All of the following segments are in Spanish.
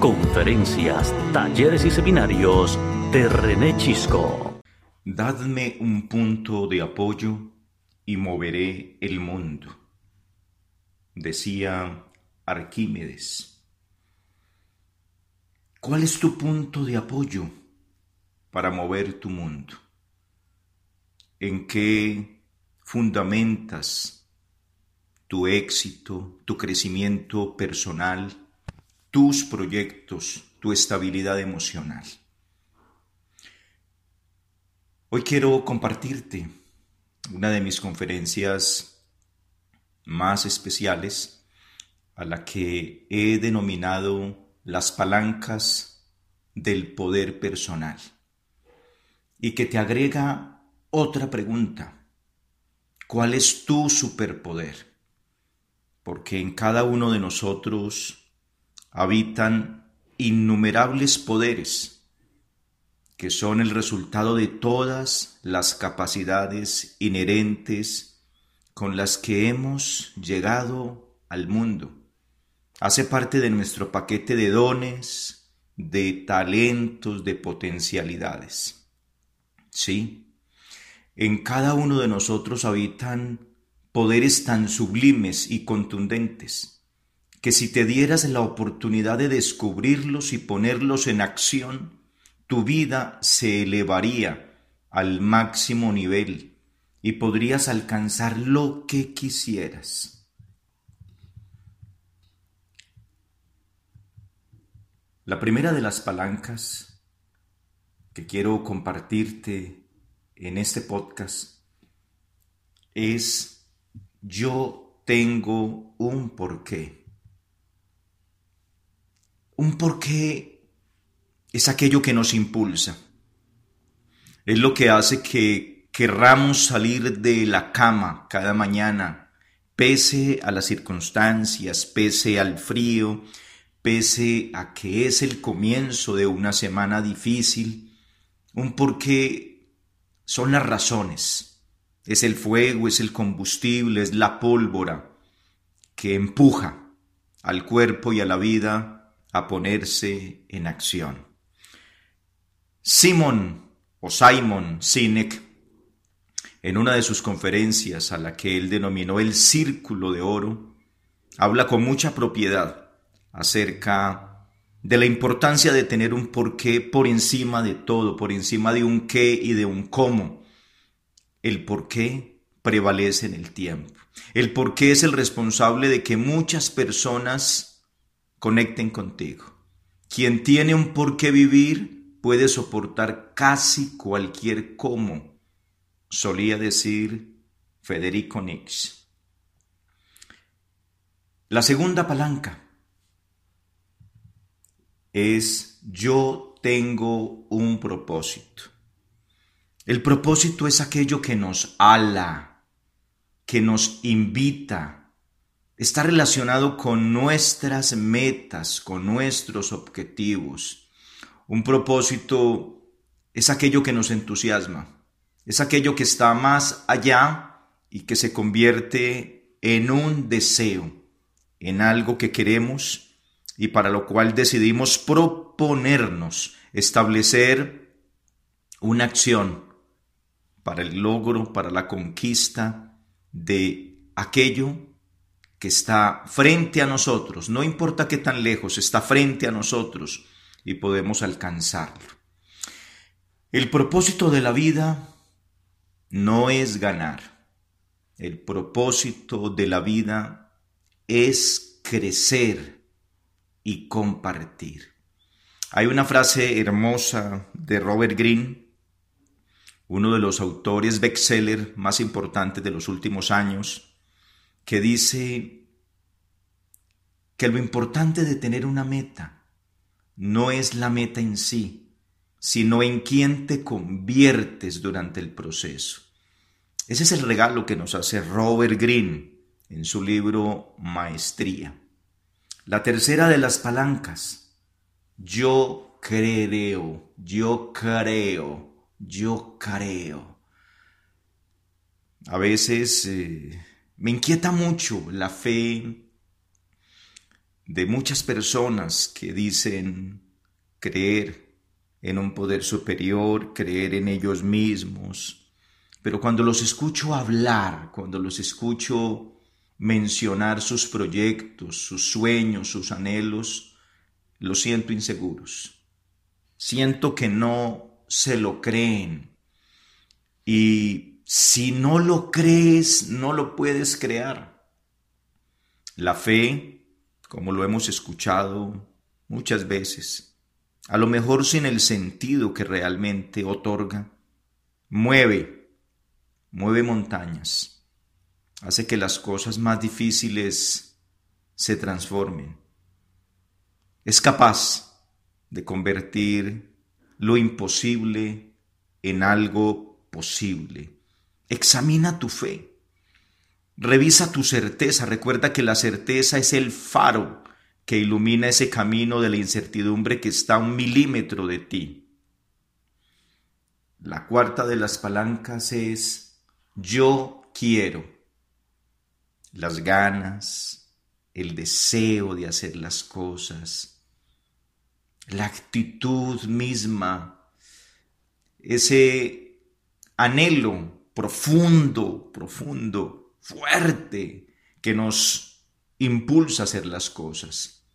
Conferencias, talleres y seminarios de René Chisco. Dadme un punto de apoyo y moveré el mundo, decía Arquímedes. ¿Cuál es tu punto de apoyo para mover tu mundo? ¿En qué fundamentas tu éxito, tu crecimiento personal? tus proyectos, tu estabilidad emocional. Hoy quiero compartirte una de mis conferencias más especiales a la que he denominado las palancas del poder personal y que te agrega otra pregunta. ¿Cuál es tu superpoder? Porque en cada uno de nosotros habitan innumerables poderes que son el resultado de todas las capacidades inherentes con las que hemos llegado al mundo. Hace parte de nuestro paquete de dones, de talentos, de potencialidades. Sí, en cada uno de nosotros habitan poderes tan sublimes y contundentes que si te dieras la oportunidad de descubrirlos y ponerlos en acción, tu vida se elevaría al máximo nivel y podrías alcanzar lo que quisieras. La primera de las palancas que quiero compartirte en este podcast es yo tengo un porqué. Un porqué es aquello que nos impulsa. Es lo que hace que querramos salir de la cama cada mañana, pese a las circunstancias, pese al frío, pese a que es el comienzo de una semana difícil. Un porqué son las razones. Es el fuego, es el combustible, es la pólvora que empuja al cuerpo y a la vida a ponerse en acción. Simon o Simon Sinek, en una de sus conferencias a la que él denominó el Círculo de Oro, habla con mucha propiedad acerca de la importancia de tener un porqué por encima de todo, por encima de un qué y de un cómo. El porqué prevalece en el tiempo. El porqué es el responsable de que muchas personas conecten contigo. Quien tiene un por qué vivir puede soportar casi cualquier cómo, solía decir Federico Nietzsche. La segunda palanca es yo tengo un propósito. El propósito es aquello que nos ala, que nos invita, está relacionado con nuestras metas, con nuestros objetivos. Un propósito es aquello que nos entusiasma, es aquello que está más allá y que se convierte en un deseo, en algo que queremos y para lo cual decidimos proponernos establecer una acción para el logro, para la conquista de aquello que está frente a nosotros, no importa qué tan lejos, está frente a nosotros y podemos alcanzarlo. El propósito de la vida no es ganar. El propósito de la vida es crecer y compartir. Hay una frase hermosa de Robert Greene, uno de los autores bestseller más importantes de los últimos años, que dice que lo importante de tener una meta no es la meta en sí, sino en quién te conviertes durante el proceso. Ese es el regalo que nos hace Robert Greene en su libro Maestría. La tercera de las palancas, yo creo, yo creo, yo creo. A veces eh, me inquieta mucho la fe de muchas personas que dicen creer en un poder superior, creer en ellos mismos, pero cuando los escucho hablar, cuando los escucho mencionar sus proyectos, sus sueños, sus anhelos, los siento inseguros. Siento que no se lo creen. Y si no lo crees, no lo puedes crear. La fe, como lo hemos escuchado muchas veces, a lo mejor sin el sentido que realmente otorga, mueve, mueve montañas, hace que las cosas más difíciles se transformen. Es capaz de convertir lo imposible en algo posible. Examina tu fe. Revisa tu certeza. Recuerda que la certeza es el faro que ilumina ese camino de la incertidumbre que está a un milímetro de ti. La cuarta de las palancas es yo quiero. Las ganas, el deseo de hacer las cosas, la actitud misma, ese anhelo profundo, profundo, fuerte, que nos impulsa a hacer las cosas.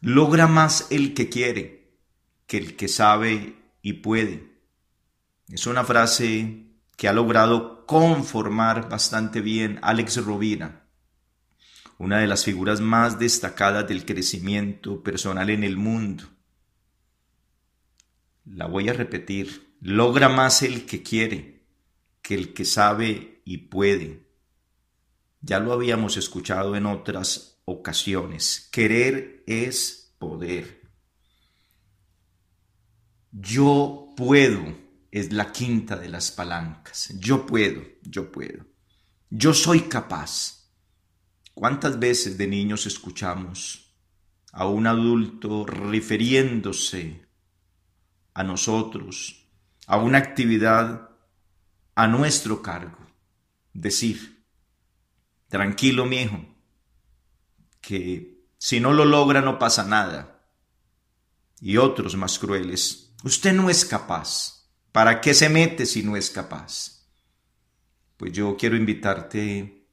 Logra más el que quiere que el que sabe y puede. Es una frase que ha logrado conformar bastante bien Alex Rovira, una de las figuras más destacadas del crecimiento personal en el mundo. La voy a repetir. Logra más el que quiere que el que sabe y puede. Ya lo habíamos escuchado en otras ocasiones. Querer es poder. Yo puedo es la quinta de las palancas. Yo puedo, yo puedo. Yo soy capaz. ¿Cuántas veces de niños escuchamos a un adulto refiriéndose a nosotros, a una actividad a nuestro cargo? Decir, tranquilo mi hijo, que si no lo logra no pasa nada. Y otros más crueles, usted no es capaz. ¿Para qué se mete si no es capaz? Pues yo quiero invitarte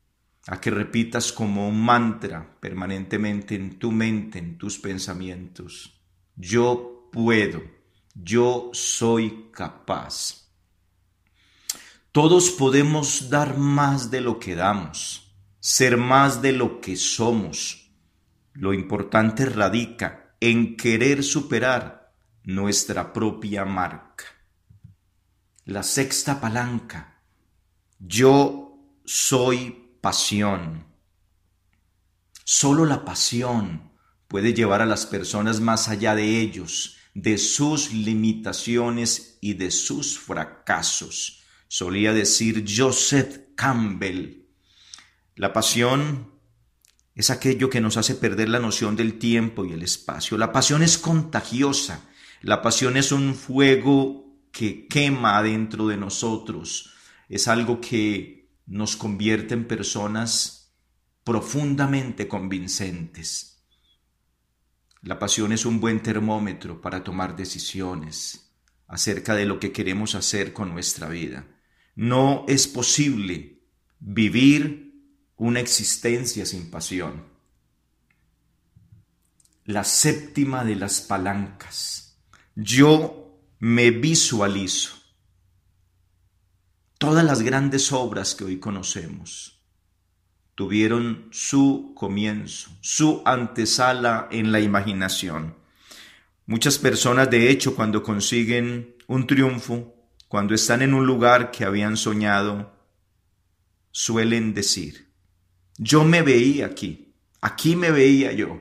a que repitas como un mantra permanentemente en tu mente, en tus pensamientos. Yo puedo, yo soy capaz. Todos podemos dar más de lo que damos, ser más de lo que somos lo importante radica en querer superar nuestra propia marca. La sexta palanca. Yo soy pasión. Solo la pasión puede llevar a las personas más allá de ellos, de sus limitaciones y de sus fracasos. Solía decir Joseph Campbell. La pasión es aquello que nos hace perder la noción del tiempo y el espacio. La pasión es contagiosa, la pasión es un fuego que quema dentro de nosotros, es algo que nos convierte en personas profundamente convincentes. La pasión es un buen termómetro para tomar decisiones acerca de lo que queremos hacer con nuestra vida. No es posible vivir una existencia sin pasión. La séptima de las palancas. Yo me visualizo. Todas las grandes obras que hoy conocemos tuvieron su comienzo, su antesala en la imaginación. Muchas personas, de hecho, cuando consiguen un triunfo, cuando están en un lugar que habían soñado, suelen decir, yo me veía aquí, aquí me veía yo.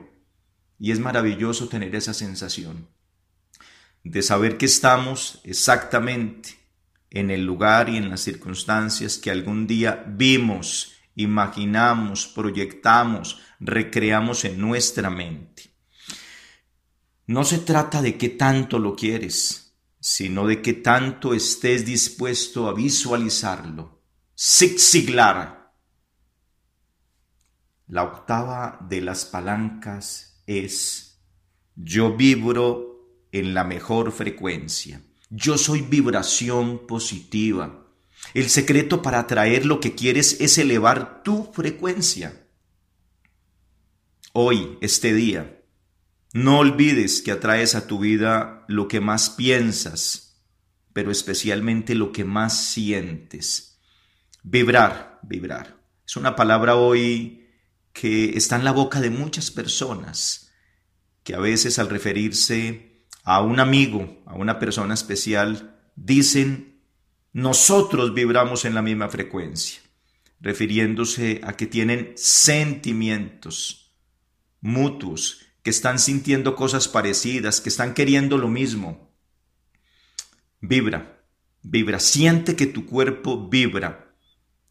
Y es maravilloso tener esa sensación de saber que estamos exactamente en el lugar y en las circunstancias que algún día vimos, imaginamos, proyectamos, recreamos en nuestra mente. No se trata de qué tanto lo quieres, sino de qué tanto estés dispuesto a visualizarlo, siglar la octava de las palancas es, yo vibro en la mejor frecuencia. Yo soy vibración positiva. El secreto para atraer lo que quieres es elevar tu frecuencia. Hoy, este día, no olvides que atraes a tu vida lo que más piensas, pero especialmente lo que más sientes. Vibrar, vibrar. Es una palabra hoy que está en la boca de muchas personas, que a veces al referirse a un amigo, a una persona especial, dicen, nosotros vibramos en la misma frecuencia, refiriéndose a que tienen sentimientos mutuos, que están sintiendo cosas parecidas, que están queriendo lo mismo. Vibra, vibra, siente que tu cuerpo vibra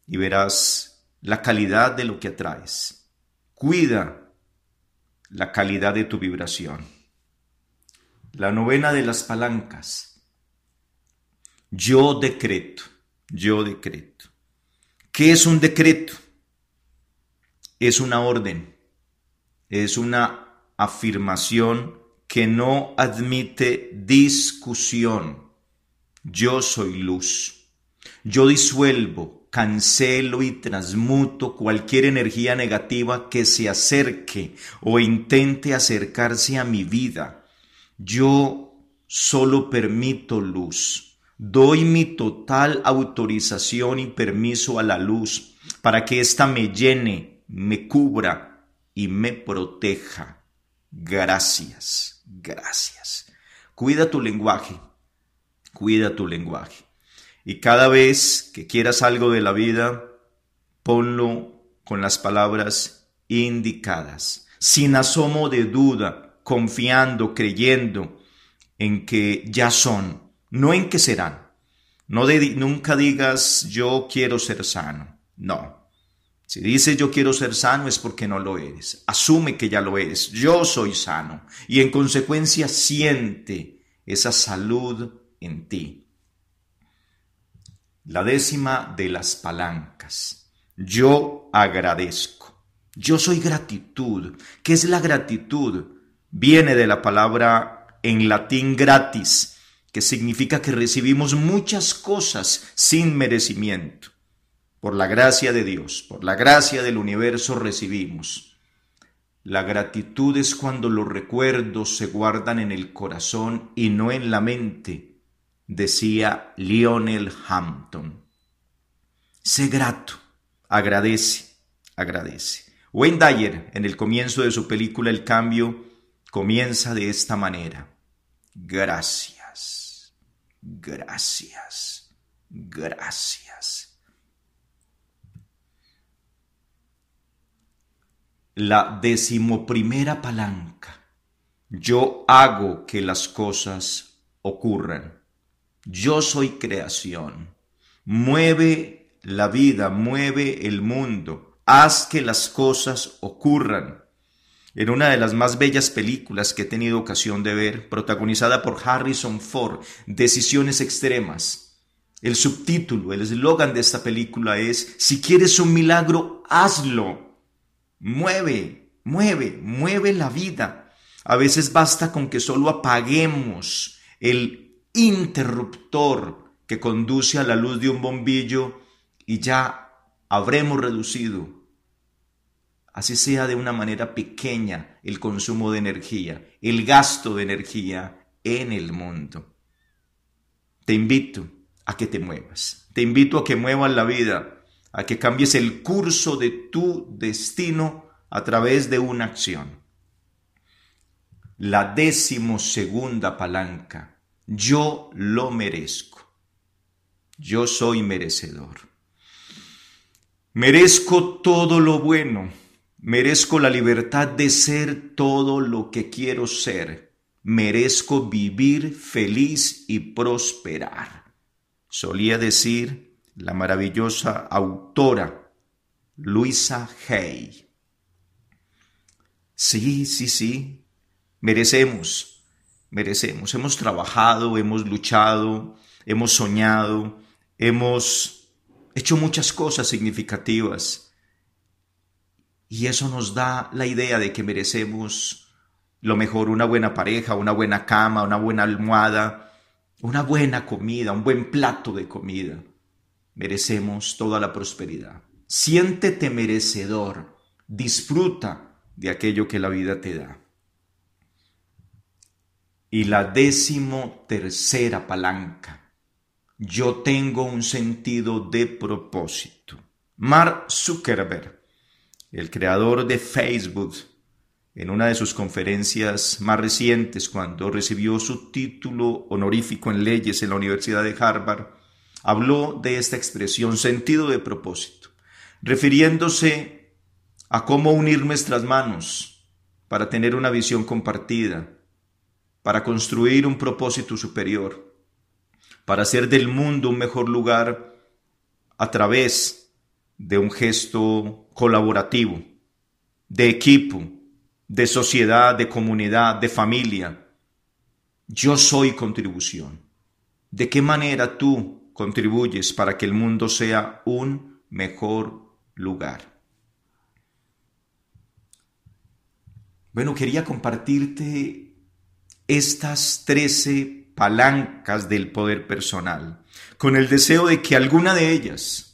y verás la calidad de lo que atraes. Cuida la calidad de tu vibración. La novena de las palancas. Yo decreto, yo decreto. ¿Qué es un decreto? Es una orden, es una afirmación que no admite discusión. Yo soy luz. Yo disuelvo, cancelo y transmuto cualquier energía negativa que se acerque o intente acercarse a mi vida. Yo solo permito luz. Doy mi total autorización y permiso a la luz para que ésta me llene, me cubra y me proteja. Gracias, gracias. Cuida tu lenguaje, cuida tu lenguaje. Y cada vez que quieras algo de la vida, ponlo con las palabras indicadas, sin asomo de duda, confiando, creyendo en que ya son, no en que serán. No nunca digas yo quiero ser sano. No. Si dices yo quiero ser sano es porque no lo eres. Asume que ya lo eres. Yo soy sano. Y en consecuencia siente esa salud en ti. La décima de las palancas. Yo agradezco. Yo soy gratitud. ¿Qué es la gratitud? Viene de la palabra en latín gratis, que significa que recibimos muchas cosas sin merecimiento. Por la gracia de Dios, por la gracia del universo recibimos. La gratitud es cuando los recuerdos se guardan en el corazón y no en la mente decía Lionel Hampton. Sé grato, agradece, agradece. Wayne Dyer, en el comienzo de su película El Cambio, comienza de esta manera. Gracias, gracias, gracias. La decimoprimera palanca. Yo hago que las cosas ocurran. Yo soy creación. Mueve la vida, mueve el mundo. Haz que las cosas ocurran. En una de las más bellas películas que he tenido ocasión de ver, protagonizada por Harrison Ford, Decisiones Extremas. El subtítulo, el eslogan de esta película es, si quieres un milagro, hazlo. Mueve, mueve, mueve la vida. A veces basta con que solo apaguemos el interruptor que conduce a la luz de un bombillo y ya habremos reducido, así sea de una manera pequeña, el consumo de energía, el gasto de energía en el mundo. Te invito a que te muevas, te invito a que muevas la vida, a que cambies el curso de tu destino a través de una acción. La segunda palanca yo lo merezco. Yo soy merecedor. Merezco todo lo bueno. Merezco la libertad de ser todo lo que quiero ser. Merezco vivir feliz y prosperar. Solía decir la maravillosa autora Luisa Hay. Sí, sí, sí. Merecemos merecemos. Hemos trabajado, hemos luchado, hemos soñado, hemos hecho muchas cosas significativas. Y eso nos da la idea de que merecemos lo mejor, una buena pareja, una buena cama, una buena almohada, una buena comida, un buen plato de comida. Merecemos toda la prosperidad. Siéntete merecedor, disfruta de aquello que la vida te da. Y la décimo tercera palanca. Yo tengo un sentido de propósito. Mark Zuckerberg, el creador de Facebook, en una de sus conferencias más recientes, cuando recibió su título honorífico en leyes en la Universidad de Harvard, habló de esta expresión sentido de propósito, refiriéndose a cómo unir nuestras manos para tener una visión compartida, para construir un propósito superior, para hacer del mundo un mejor lugar a través de un gesto colaborativo, de equipo, de sociedad, de comunidad, de familia. Yo soy contribución. ¿De qué manera tú contribuyes para que el mundo sea un mejor lugar? Bueno, quería compartirte estas trece palancas del poder personal, con el deseo de que alguna de ellas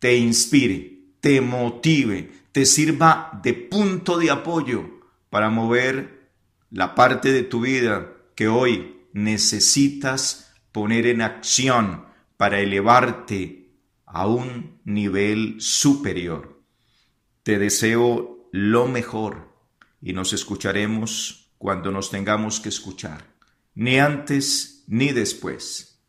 te inspire, te motive, te sirva de punto de apoyo para mover la parte de tu vida que hoy necesitas poner en acción para elevarte a un nivel superior. Te deseo lo mejor y nos escucharemos cuando nos tengamos que escuchar, ni antes ni después.